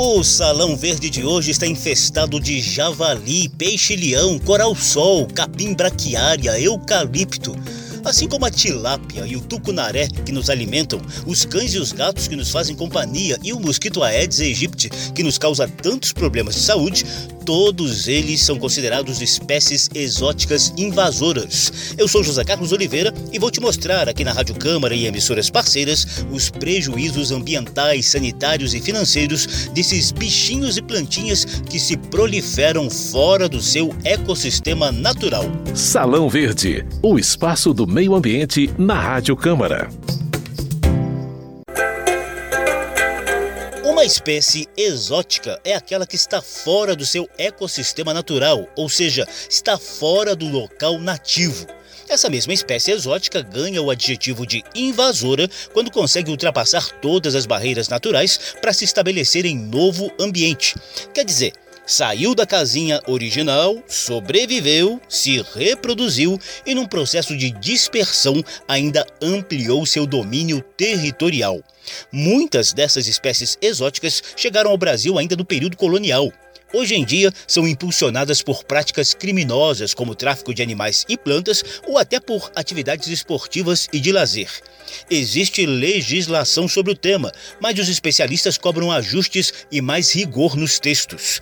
O salão verde de hoje está infestado de javali, peixe-leão, coral-sol, capim braquiária, eucalipto. Assim como a tilápia e o tucunaré que nos alimentam, os cães e os gatos que nos fazem companhia e o mosquito Aedes aegypti que nos causa tantos problemas de saúde, todos eles são considerados espécies exóticas invasoras. Eu sou José Carlos Oliveira e vou te mostrar aqui na Rádio Câmara e emissoras parceiras os prejuízos ambientais, sanitários e financeiros desses bichinhos e plantinhas que se proliferam fora do seu ecossistema natural. Salão Verde, o espaço do meio ambiente na Rádio Câmara. Espécie exótica é aquela que está fora do seu ecossistema natural, ou seja, está fora do local nativo. Essa mesma espécie exótica ganha o adjetivo de invasora quando consegue ultrapassar todas as barreiras naturais para se estabelecer em novo ambiente. Quer dizer, saiu da casinha original, sobreviveu, se reproduziu e, num processo de dispersão, ainda ampliou seu domínio territorial. Muitas dessas espécies exóticas chegaram ao Brasil ainda no período colonial. Hoje em dia, são impulsionadas por práticas criminosas como tráfico de animais e plantas ou até por atividades esportivas e de lazer. Existe legislação sobre o tema, mas os especialistas cobram ajustes e mais rigor nos textos.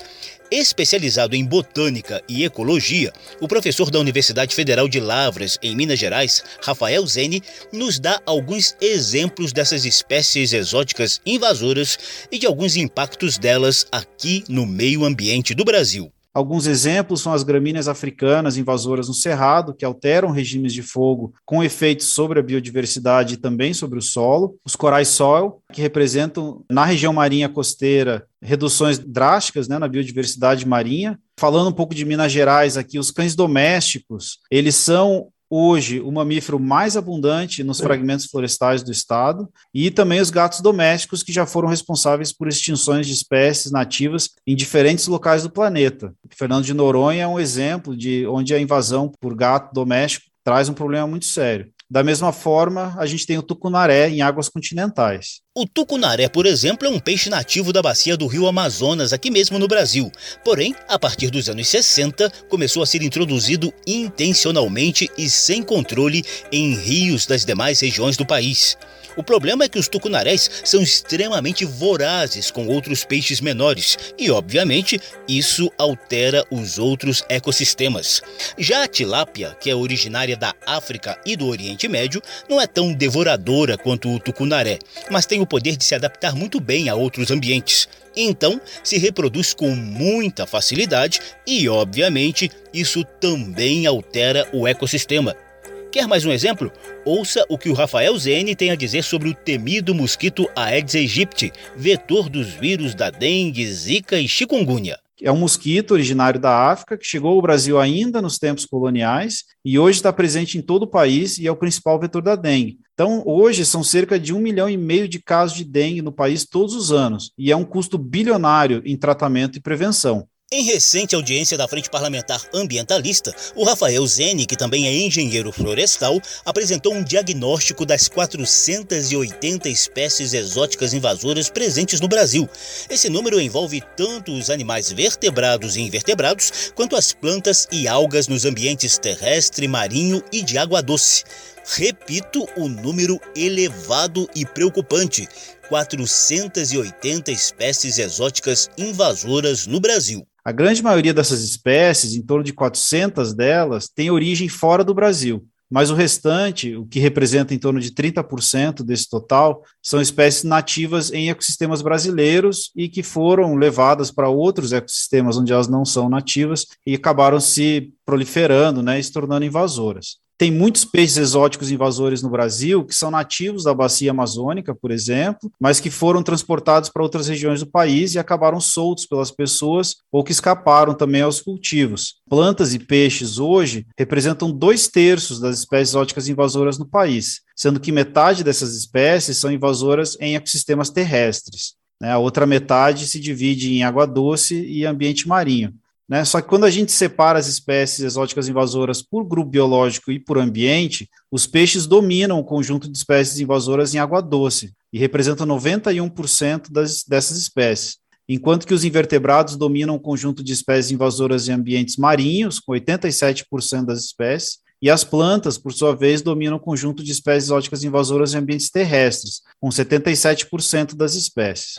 Especializado em botânica e ecologia, o professor da Universidade Federal de Lavras, em Minas Gerais, Rafael Zene, nos dá alguns exemplos dessas espécies exóticas invasoras e de alguns impactos delas aqui no meio ambiente do Brasil. Alguns exemplos são as gramíneas africanas invasoras no cerrado, que alteram regimes de fogo com efeitos sobre a biodiversidade e também sobre o solo. Os corais soil, que representam na região marinha costeira reduções drásticas né, na biodiversidade marinha. Falando um pouco de Minas Gerais aqui, os cães domésticos, eles são hoje o mamífero mais abundante nos fragmentos florestais do estado e também os gatos domésticos que já foram responsáveis por extinções de espécies nativas em diferentes locais do planeta. Fernando de Noronha é um exemplo de onde a invasão por gato doméstico traz um problema muito sério. Da mesma forma, a gente tem o tucunaré em águas continentais. O tucunaré, por exemplo, é um peixe nativo da bacia do rio Amazonas, aqui mesmo no Brasil. Porém, a partir dos anos 60, começou a ser introduzido intencionalmente e sem controle em rios das demais regiões do país. O problema é que os tucunarés são extremamente vorazes com outros peixes menores e, obviamente, isso altera os outros ecossistemas. Já a tilápia, que é originária da África e do Oriente Médio, não é tão devoradora quanto o tucunaré, mas tem o poder de se adaptar muito bem a outros ambientes. Então, se reproduz com muita facilidade e, obviamente, isso também altera o ecossistema. Quer mais um exemplo? Ouça o que o Rafael Zene tem a dizer sobre o temido mosquito Aedes aegypti, vetor dos vírus da dengue, zika e chikungunya. É um mosquito originário da África que chegou ao Brasil ainda nos tempos coloniais e hoje está presente em todo o país e é o principal vetor da dengue. Então, hoje são cerca de um milhão e meio de casos de dengue no país todos os anos e é um custo bilionário em tratamento e prevenção. Em recente audiência da Frente Parlamentar Ambientalista, o Rafael Zene, que também é engenheiro florestal, apresentou um diagnóstico das 480 espécies exóticas invasoras presentes no Brasil. Esse número envolve tanto os animais vertebrados e invertebrados, quanto as plantas e algas nos ambientes terrestre, marinho e de água doce. Repito o número elevado e preocupante: 480 espécies exóticas invasoras no Brasil. A grande maioria dessas espécies, em torno de 400 delas, tem origem fora do Brasil, mas o restante, o que representa em torno de 30% desse total, são espécies nativas em ecossistemas brasileiros e que foram levadas para outros ecossistemas onde elas não são nativas e acabaram se proliferando né, e se tornando invasoras. Tem muitos peixes exóticos invasores no Brasil que são nativos da bacia amazônica, por exemplo, mas que foram transportados para outras regiões do país e acabaram soltos pelas pessoas ou que escaparam também aos cultivos. Plantas e peixes hoje representam dois terços das espécies exóticas invasoras no país, sendo que metade dessas espécies são invasoras em ecossistemas terrestres. Né? A outra metade se divide em água doce e ambiente marinho. Né? Só que quando a gente separa as espécies exóticas invasoras por grupo biológico e por ambiente, os peixes dominam o conjunto de espécies invasoras em água doce e representam 91% das, dessas espécies. enquanto que os invertebrados dominam o conjunto de espécies invasoras em ambientes marinhos, com 87% das espécies, e as plantas, por sua vez, dominam o conjunto de espécies exóticas invasoras em ambientes terrestres, com 77% das espécies.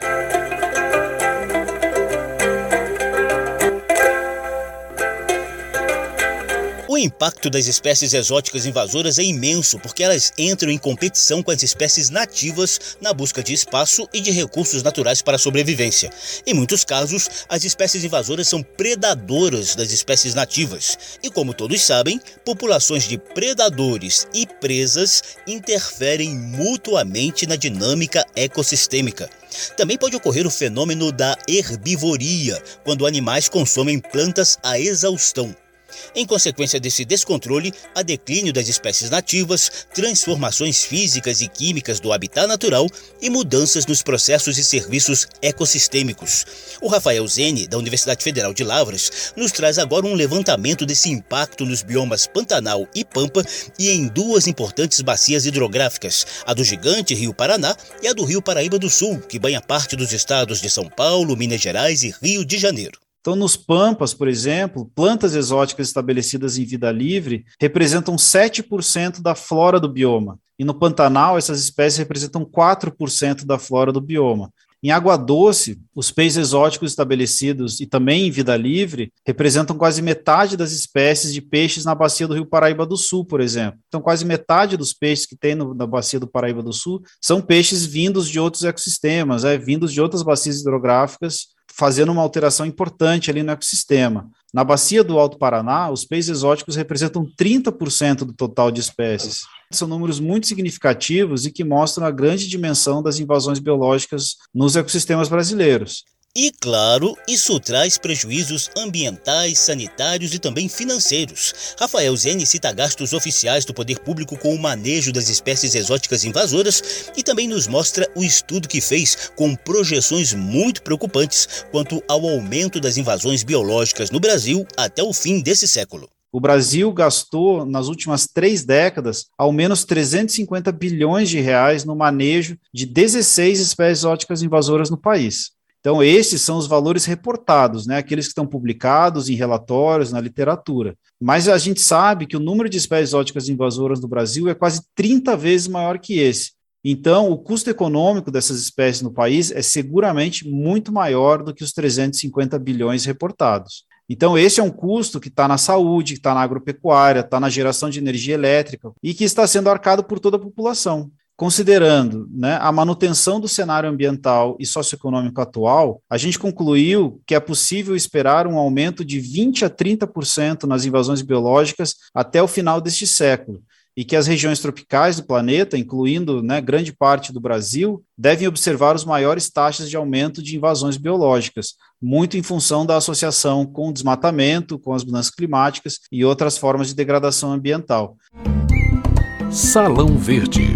O impacto das espécies exóticas invasoras é imenso porque elas entram em competição com as espécies nativas na busca de espaço e de recursos naturais para a sobrevivência. Em muitos casos, as espécies invasoras são predadoras das espécies nativas. E como todos sabem, populações de predadores e presas interferem mutuamente na dinâmica ecossistêmica. Também pode ocorrer o fenômeno da herbivoria, quando animais consomem plantas à exaustão. Em consequência desse descontrole, há declínio das espécies nativas, transformações físicas e químicas do habitat natural e mudanças nos processos e serviços ecossistêmicos. O Rafael Zene, da Universidade Federal de Lavras, nos traz agora um levantamento desse impacto nos biomas Pantanal e Pampa e em duas importantes bacias hidrográficas, a do gigante Rio Paraná e a do Rio Paraíba do Sul, que banha parte dos estados de São Paulo, Minas Gerais e Rio de Janeiro. Então, nos Pampas, por exemplo, plantas exóticas estabelecidas em vida livre representam 7% da flora do bioma. E no Pantanal, essas espécies representam 4% da flora do bioma. Em água doce, os peixes exóticos estabelecidos e também em vida livre representam quase metade das espécies de peixes na bacia do Rio Paraíba do Sul, por exemplo. Então, quase metade dos peixes que tem no, na bacia do Paraíba do Sul são peixes vindos de outros ecossistemas, é, vindos de outras bacias hidrográficas fazendo uma alteração importante ali no ecossistema. Na bacia do Alto Paraná, os peixes exóticos representam 30% do total de espécies. São números muito significativos e que mostram a grande dimensão das invasões biológicas nos ecossistemas brasileiros. E claro, isso traz prejuízos ambientais, sanitários e também financeiros. Rafael Zene cita gastos oficiais do poder público com o manejo das espécies exóticas invasoras e também nos mostra o estudo que fez com projeções muito preocupantes quanto ao aumento das invasões biológicas no Brasil até o fim desse século. O Brasil gastou, nas últimas três décadas, ao menos 350 bilhões de reais no manejo de 16 espécies exóticas invasoras no país. Então, esses são os valores reportados, né, aqueles que estão publicados em relatórios, na literatura. Mas a gente sabe que o número de espécies exóticas invasoras no Brasil é quase 30 vezes maior que esse. Então, o custo econômico dessas espécies no país é seguramente muito maior do que os 350 bilhões reportados. Então, esse é um custo que está na saúde, que está na agropecuária, está na geração de energia elétrica e que está sendo arcado por toda a população. Considerando né, a manutenção do cenário ambiental e socioeconômico atual, a gente concluiu que é possível esperar um aumento de 20 a 30% nas invasões biológicas até o final deste século, e que as regiões tropicais do planeta, incluindo né, grande parte do Brasil, devem observar os maiores taxas de aumento de invasões biológicas, muito em função da associação com o desmatamento, com as mudanças climáticas e outras formas de degradação ambiental. Salão Verde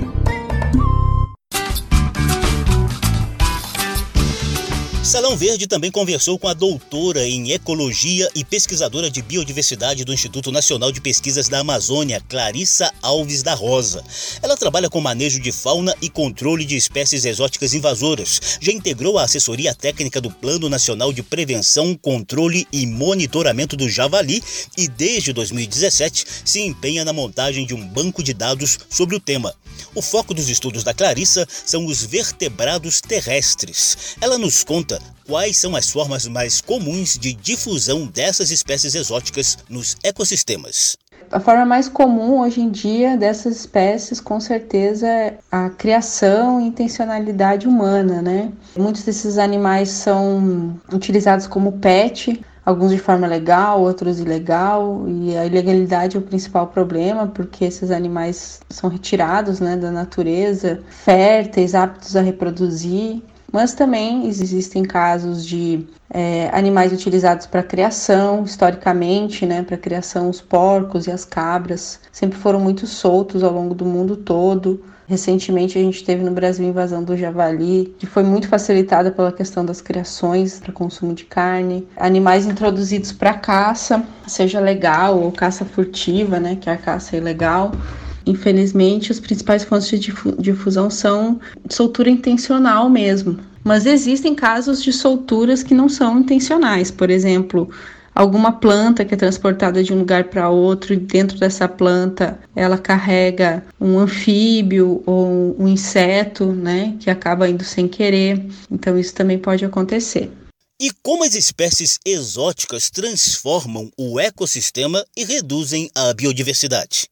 Salão Verde também conversou com a doutora em Ecologia e pesquisadora de Biodiversidade do Instituto Nacional de Pesquisas da Amazônia, Clarissa Alves da Rosa. Ela trabalha com manejo de fauna e controle de espécies exóticas invasoras. Já integrou a assessoria técnica do Plano Nacional de Prevenção, Controle e Monitoramento do Javali e, desde 2017, se empenha na montagem de um banco de dados sobre o tema. O foco dos estudos da Clarissa são os vertebrados terrestres. Ela nos conta quais são as formas mais comuns de difusão dessas espécies exóticas nos ecossistemas. A forma mais comum hoje em dia dessas espécies, com certeza, é a criação e intencionalidade humana, né? Muitos desses animais são utilizados como pet, alguns de forma legal, outros ilegal, e a ilegalidade é o principal problema, porque esses animais são retirados né, da natureza, férteis, aptos a reproduzir, mas também existem casos de é, animais utilizados para criação, historicamente, né, para criação, os porcos e as cabras sempre foram muito soltos ao longo do mundo todo. Recentemente a gente teve no Brasil a invasão do javali, que foi muito facilitada pela questão das criações para consumo de carne. Animais introduzidos para caça, seja legal ou caça furtiva, né, que é a caça ilegal Infelizmente, as principais fontes de difusão são soltura intencional mesmo. Mas existem casos de solturas que não são intencionais, por exemplo, alguma planta que é transportada de um lugar para outro e dentro dessa planta ela carrega um anfíbio ou um inseto, né, que acaba indo sem querer. Então isso também pode acontecer. E como as espécies exóticas transformam o ecossistema e reduzem a biodiversidade?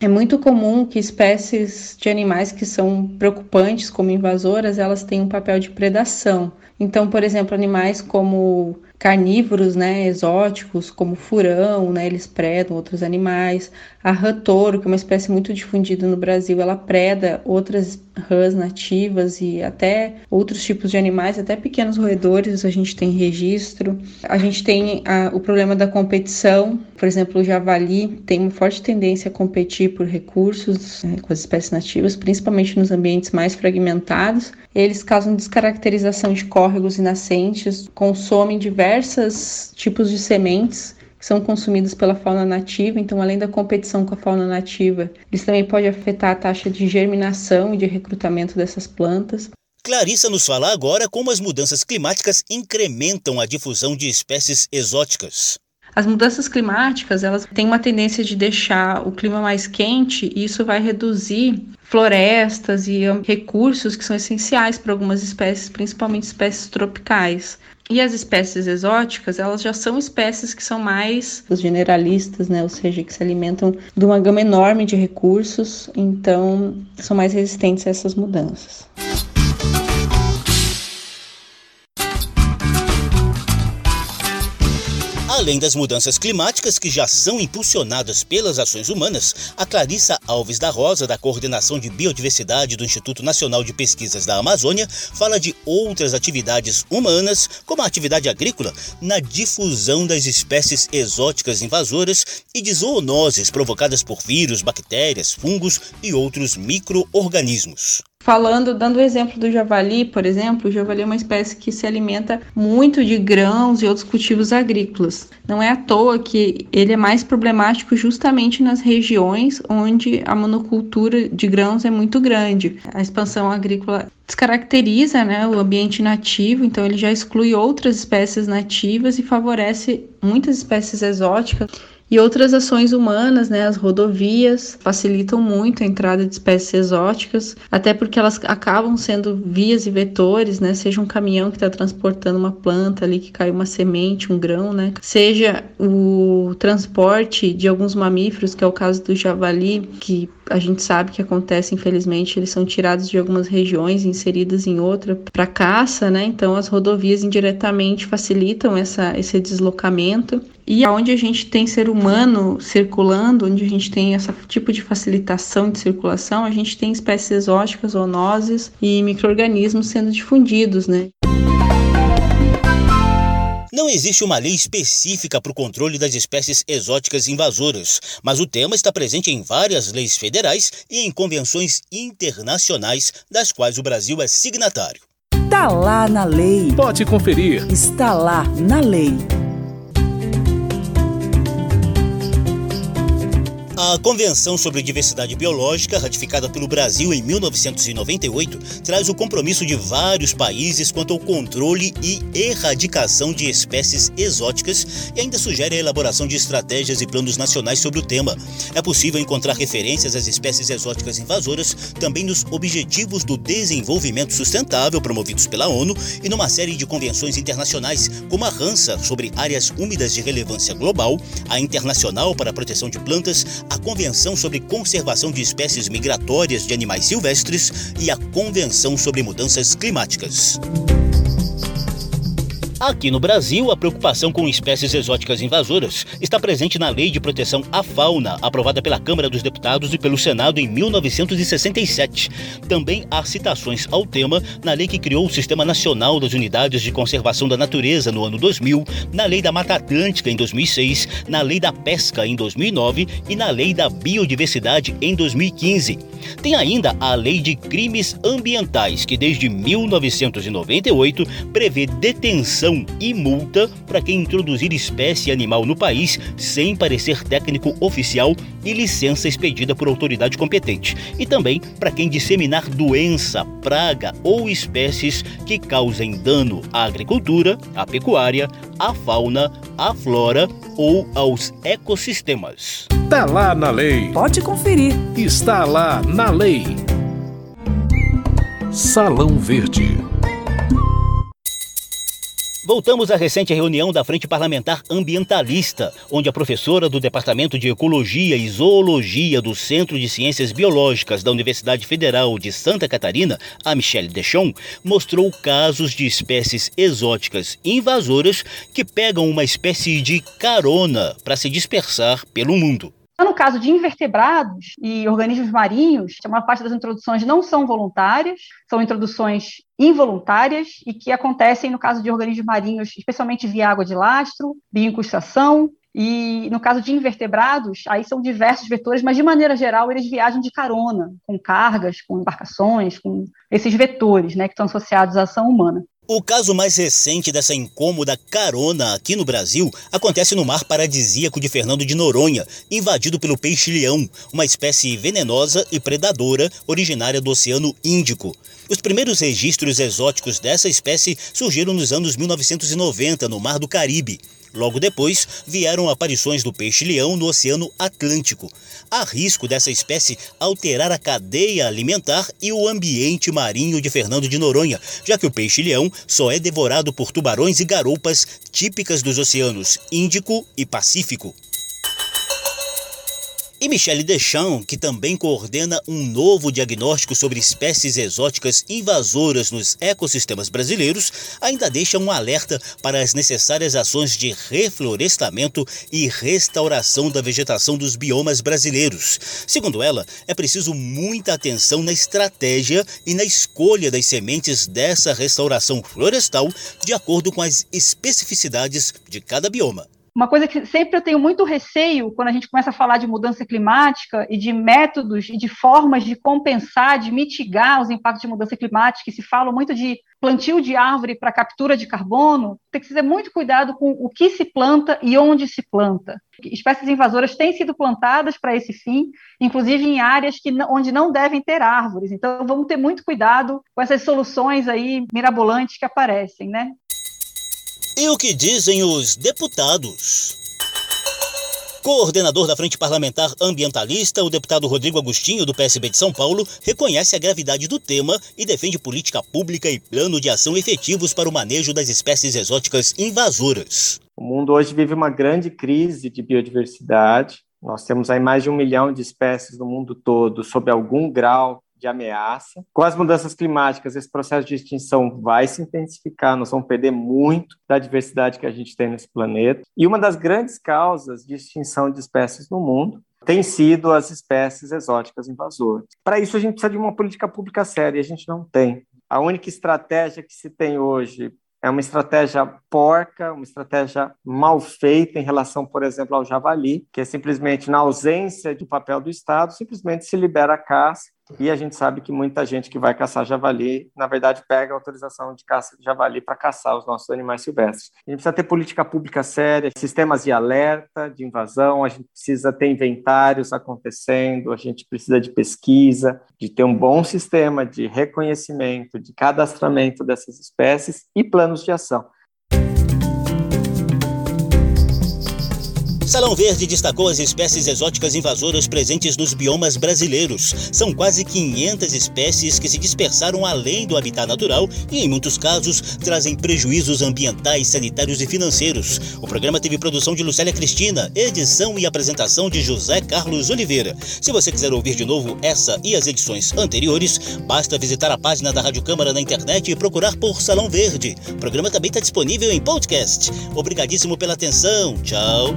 É muito comum que espécies de animais que são preocupantes como invasoras, elas tenham um papel de predação. Então, por exemplo, animais como carnívoros, né, exóticos, como furão, né, eles predam outros animais. A rã touro, que é uma espécie muito difundida no Brasil, ela preda outras rãs nativas e até outros tipos de animais, até pequenos roedores, a gente tem registro. A gente tem a, o problema da competição, por exemplo, o javali tem uma forte tendência a competir por recursos né, com as espécies nativas, principalmente nos ambientes mais fragmentados. Eles causam descaracterização de córregos e nascentes, consomem diversos tipos de sementes são consumidos pela fauna nativa, então além da competição com a fauna nativa, isso também pode afetar a taxa de germinação e de recrutamento dessas plantas. Clarissa nos fala agora como as mudanças climáticas incrementam a difusão de espécies exóticas. As mudanças climáticas, elas têm uma tendência de deixar o clima mais quente e isso vai reduzir florestas e recursos que são essenciais para algumas espécies, principalmente espécies tropicais. E as espécies exóticas, elas já são espécies que são mais os generalistas, né? Ou seja, que se alimentam de uma gama enorme de recursos, então são mais resistentes a essas mudanças. Além das mudanças climáticas que já são impulsionadas pelas ações humanas, a Clarissa Alves da Rosa, da Coordenação de Biodiversidade do Instituto Nacional de Pesquisas da Amazônia, fala de outras atividades humanas, como a atividade agrícola, na difusão das espécies exóticas invasoras e de zoonoses provocadas por vírus, bactérias, fungos e outros micro-organismos. Falando, dando o exemplo do javali, por exemplo, o javali é uma espécie que se alimenta muito de grãos e outros cultivos agrícolas. Não é à toa que ele é mais problemático justamente nas regiões onde a monocultura de grãos é muito grande. A expansão agrícola descaracteriza né, o ambiente nativo, então ele já exclui outras espécies nativas e favorece muitas espécies exóticas. E outras ações humanas, né, as rodovias, facilitam muito a entrada de espécies exóticas, até porque elas acabam sendo vias e vetores, né, seja um caminhão que está transportando uma planta ali que caiu uma semente, um grão, né, seja o transporte de alguns mamíferos, que é o caso do javali, que a gente sabe que acontece, infelizmente, eles são tirados de algumas regiões, inseridas em outra para caça, né? Então as rodovias indiretamente facilitam essa, esse deslocamento. E onde a gente tem ser humano circulando, onde a gente tem esse tipo de facilitação de circulação, a gente tem espécies exóticas, zoonoses e micro-organismos sendo difundidos, né? Não existe uma lei específica para o controle das espécies exóticas invasoras, mas o tema está presente em várias leis federais e em convenções internacionais, das quais o Brasil é signatário. Está lá na lei. Pode conferir. Está lá na lei. A Convenção sobre Diversidade Biológica, ratificada pelo Brasil em 1998, traz o compromisso de vários países quanto ao controle e erradicação de espécies exóticas e ainda sugere a elaboração de estratégias e planos nacionais sobre o tema. É possível encontrar referências às espécies exóticas invasoras também nos Objetivos do Desenvolvimento Sustentável promovidos pela ONU e numa série de convenções internacionais, como a RANSA sobre áreas úmidas de relevância global, a Internacional para a Proteção de Plantas, a Convenção sobre Conservação de Espécies Migratórias de Animais Silvestres e a Convenção sobre Mudanças Climáticas. Aqui no Brasil, a preocupação com espécies exóticas invasoras está presente na Lei de Proteção à Fauna, aprovada pela Câmara dos Deputados e pelo Senado em 1967. Também há citações ao tema na lei que criou o Sistema Nacional das Unidades de Conservação da Natureza no ano 2000, na Lei da Mata Atlântica em 2006, na Lei da Pesca em 2009 e na Lei da Biodiversidade em 2015. Tem ainda a Lei de Crimes Ambientais, que desde 1998 prevê detenção punição e multa para quem introduzir espécie animal no país sem parecer técnico oficial e licença expedida por autoridade competente, e também para quem disseminar doença, praga ou espécies que causem dano à agricultura, à pecuária, à fauna, à flora ou aos ecossistemas. Tá lá na lei. Pode conferir. Está lá na lei. Salão Verde. Voltamos à recente reunião da Frente Parlamentar Ambientalista, onde a professora do Departamento de Ecologia e Zoologia do Centro de Ciências Biológicas da Universidade Federal de Santa Catarina, a Michelle Deschon, mostrou casos de espécies exóticas invasoras que pegam uma espécie de carona para se dispersar pelo mundo. No caso de invertebrados e organismos marinhos, a maior parte das introduções não são voluntárias, são introduções involuntárias e que acontecem no caso de organismos marinhos, especialmente via água de lastro, bioincustação, e no caso de invertebrados, aí são diversos vetores, mas de maneira geral eles viajam de carona, com cargas, com embarcações, com esses vetores né, que estão associados à ação humana. O caso mais recente dessa incômoda carona aqui no Brasil acontece no mar paradisíaco de Fernando de Noronha, invadido pelo peixe-leão, uma espécie venenosa e predadora originária do Oceano Índico. Os primeiros registros exóticos dessa espécie surgiram nos anos 1990 no Mar do Caribe. Logo depois, vieram aparições do peixe-leão no Oceano Atlântico. Há risco dessa espécie alterar a cadeia alimentar e o ambiente marinho de Fernando de Noronha, já que o peixe-leão só é devorado por tubarões e garoupas típicas dos oceanos Índico e Pacífico. E Michele Deschamps, que também coordena um novo diagnóstico sobre espécies exóticas invasoras nos ecossistemas brasileiros, ainda deixa um alerta para as necessárias ações de reflorestamento e restauração da vegetação dos biomas brasileiros. Segundo ela, é preciso muita atenção na estratégia e na escolha das sementes dessa restauração florestal de acordo com as especificidades de cada bioma. Uma coisa que sempre eu tenho muito receio quando a gente começa a falar de mudança climática e de métodos e de formas de compensar, de mitigar os impactos de mudança climática, e se fala muito de plantio de árvore para captura de carbono, tem que ter muito cuidado com o que se planta e onde se planta. Espécies invasoras têm sido plantadas para esse fim, inclusive em áreas que, onde não devem ter árvores. Então, vamos ter muito cuidado com essas soluções aí mirabolantes que aparecem, né? E o que dizem os deputados? Coordenador da Frente Parlamentar Ambientalista, o deputado Rodrigo Agostinho, do PSB de São Paulo, reconhece a gravidade do tema e defende política pública e plano de ação efetivos para o manejo das espécies exóticas invasoras. O mundo hoje vive uma grande crise de biodiversidade. Nós temos aí mais de um milhão de espécies no mundo todo sob algum grau de ameaça. Com as mudanças climáticas, esse processo de extinção vai se intensificar, nós vamos perder muito da diversidade que a gente tem nesse planeta. E uma das grandes causas de extinção de espécies no mundo tem sido as espécies exóticas invasoras. Para isso, a gente precisa de uma política pública séria, e a gente não tem. A única estratégia que se tem hoje é uma estratégia porca, uma estratégia mal feita em relação, por exemplo, ao javali, que é simplesmente, na ausência do papel do Estado, simplesmente se libera a caça e a gente sabe que muita gente que vai caçar javali, na verdade, pega autorização de caça de javali para caçar os nossos animais silvestres. A gente precisa ter política pública séria, sistemas de alerta, de invasão, a gente precisa ter inventários acontecendo, a gente precisa de pesquisa, de ter um bom sistema de reconhecimento, de cadastramento dessas espécies e planos de ação. Salão Verde destacou as espécies exóticas invasoras presentes nos biomas brasileiros. São quase 500 espécies que se dispersaram além do habitat natural e, em muitos casos, trazem prejuízos ambientais, sanitários e financeiros. O programa teve produção de Lucélia Cristina, edição e apresentação de José Carlos Oliveira. Se você quiser ouvir de novo essa e as edições anteriores, basta visitar a página da Rádio Câmara na internet e procurar por Salão Verde. O programa também está disponível em podcast. Obrigadíssimo pela atenção. Tchau.